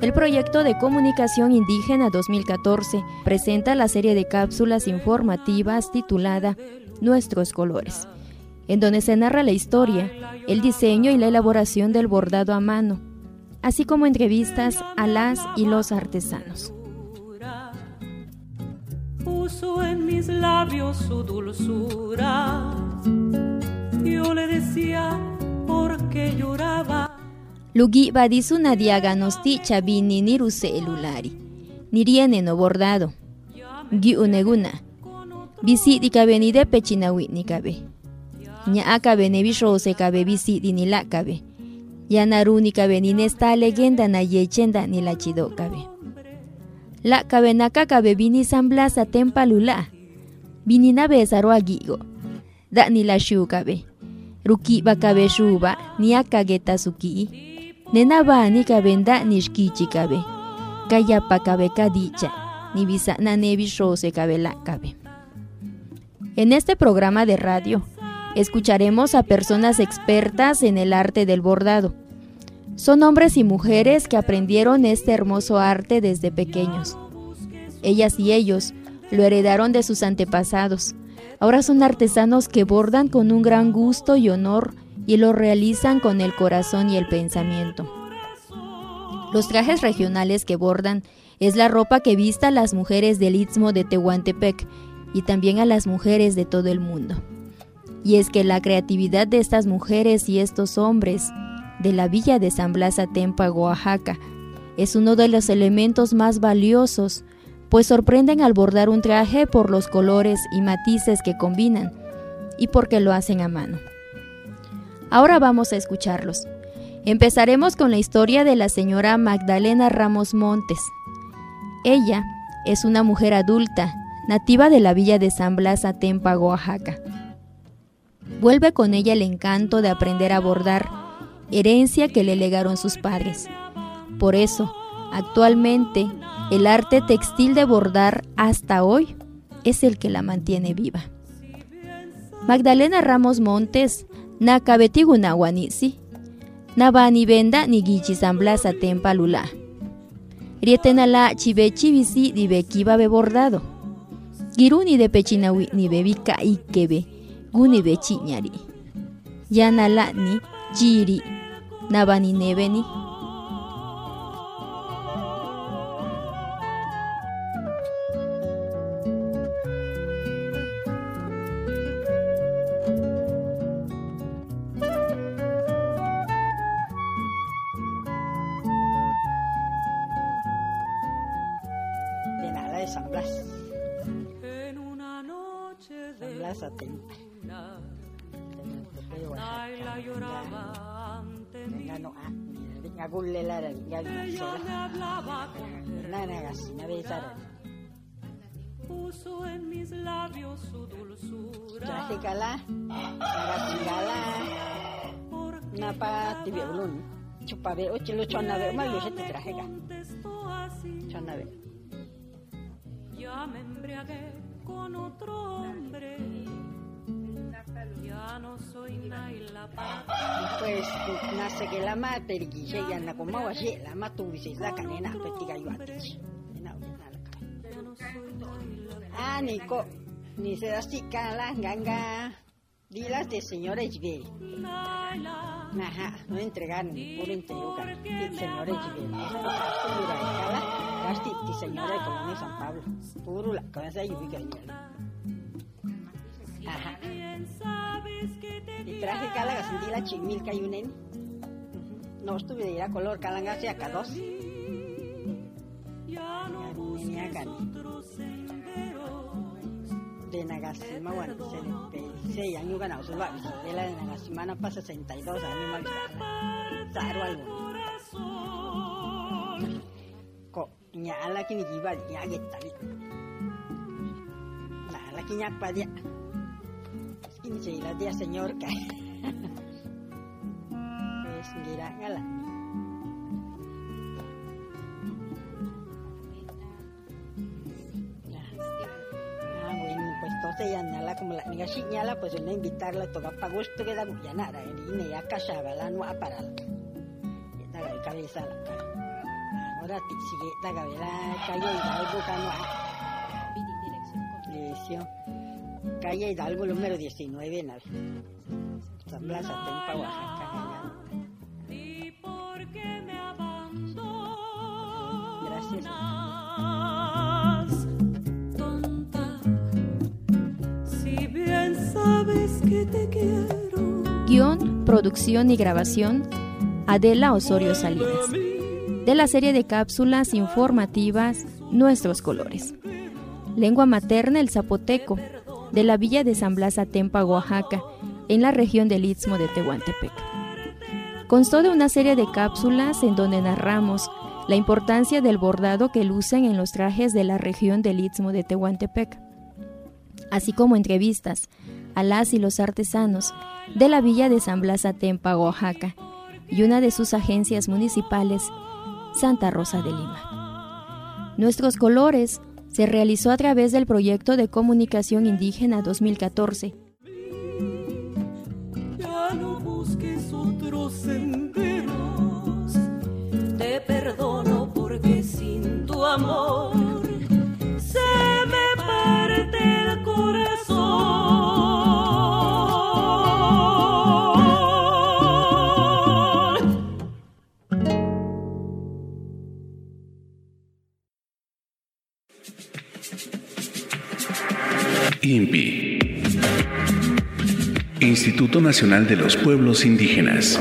El proyecto de comunicación indígena 2014 presenta la serie de cápsulas informativas titulada Nuestros colores, en donde se narra la historia, el diseño y la elaboración del bordado a mano, así como entrevistas a las y los artesanos. Puso en mis labios su dulzura. Yo le decía porque lloraba. Lugi badisu nadiaga nosti chabini niruse elulari. Niriene no bordado. Gi uneguna. Bisi di kabe ni de pechinawi ni kabe. Nya akabe ne bishose kabe bisi di ni la kabe. Ya naru ni kabe ni nesta legenda na yechenda ni la chido kabe. La kabe naka kabe bini samblasa tempa lula. Bini na besaro agigo. Da ni la shu kabe. Ruki ba kabe shuba ni akageta suki. Nena ba ni kabenda ni shkichi kabe. Kaya pa kabe kadicha. Ni bisa na nebi shose kabe la kabe. En este programa de radio, escucharemos a personas expertas en el arte del bordado. Son hombres y mujeres que aprendieron este hermoso arte desde pequeños. Ellas y ellos lo heredaron de sus antepasados. Ahora son artesanos que bordan con un gran gusto y honor y lo realizan con el corazón y el pensamiento. Los trajes regionales que bordan es la ropa que vista las mujeres del Istmo de Tehuantepec y también a las mujeres de todo el mundo. Y es que la creatividad de estas mujeres y estos hombres de la villa de San Blas Atempa, Oaxaca, es uno de los elementos más valiosos, pues sorprenden al bordar un traje por los colores y matices que combinan y porque lo hacen a mano. Ahora vamos a escucharlos. Empezaremos con la historia de la señora Magdalena Ramos Montes. Ella es una mujer adulta, nativa de la villa de San Blas Atempa, Oaxaca. Vuelve con ella el encanto de aprender a bordar, herencia que le legaron sus padres. Por eso, actualmente, el arte textil de bordar hasta hoy es el que la mantiene viva. Magdalena Ramos Montes, Nakabetigunawanisi, Nabani Benda Nigichi San Blas Atempa Lula. Rietenala chibechi bisi di bekiba be bordado. Giruni de pechinawi ni bebika ikebe, guni bechi ñari. Yanala ni jiri, nabani nebeni. de nada de San Blas, En una noche de San Blas. Nana, gasina, besara. puso en mis labios su dulzura. Traje cala, nagatingala, napa tibia ulun. Chupabe, oche lo chonabe, mal yo se te traje ca. contestó así. Chonabe. Ya me embriagué con otro hombre. Ya no soy Naila. Pues, nace que la mate, el guille, ya na como she, la matu, dice, la canena, petiga yo a ti. Na, na, la cara. Ya no soy Naila. Ah, Nico, ni se da cala, ganga. Dilas de señora. Naila. Ajá, no entregaron, puro entregó, sí, señora cala, gasti, ti señora de Colonia San Pablo. Puro la, esa lluvia que Ajá. Bien que Y traje la chimilca y un nene. No estuve de ir a color, calangase acá dos. ya no Niña gani. otro sendero. De Nagasima, bueno, se ya no ganado su. De la de Nagasima, no pasa 62 años más. Saro algo. Ko, nya ala kini giba, ya getta bi. Na ala kini apa dia? Dia señor. Wes ngira ngala. Nah, José ya ñala como la niga si ñala pues no invitarla toca pa gusto que da ya nada y ne ya casa la no a parar ya da cabeza la cara ahora te sigue da cabeza calle Hidalgo cano dirección calle Hidalgo número 19 en la San Blas Atempa Oaxaca ¿Y por qué me abandonas? Gracias. Tonta, si bien sabes que te quiero. Guión, producción y grabación, Adela Osorio Salinas. De la serie de cápsulas informativas Nuestros Colores. Lengua materna el zapoteco, de la villa de San Blas Atempa, Oaxaca, en la región del Istmo de Tehuantepec. Constó de una serie de cápsulas en donde narramos la importancia del bordado que lucen en los trajes de la región del Istmo de Tehuantepec, así como entrevistas a las y los artesanos de la villa de San Blas Atempa, Oaxaca, y una de sus agencias municipales, Santa Rosa de Lima. Nuestros colores se realizó a través del proyecto de comunicación indígena 2014 Ya no busques otros senderos. Te perdono porque sin tu amor Instituto Nacional de los Pueblos Indígenas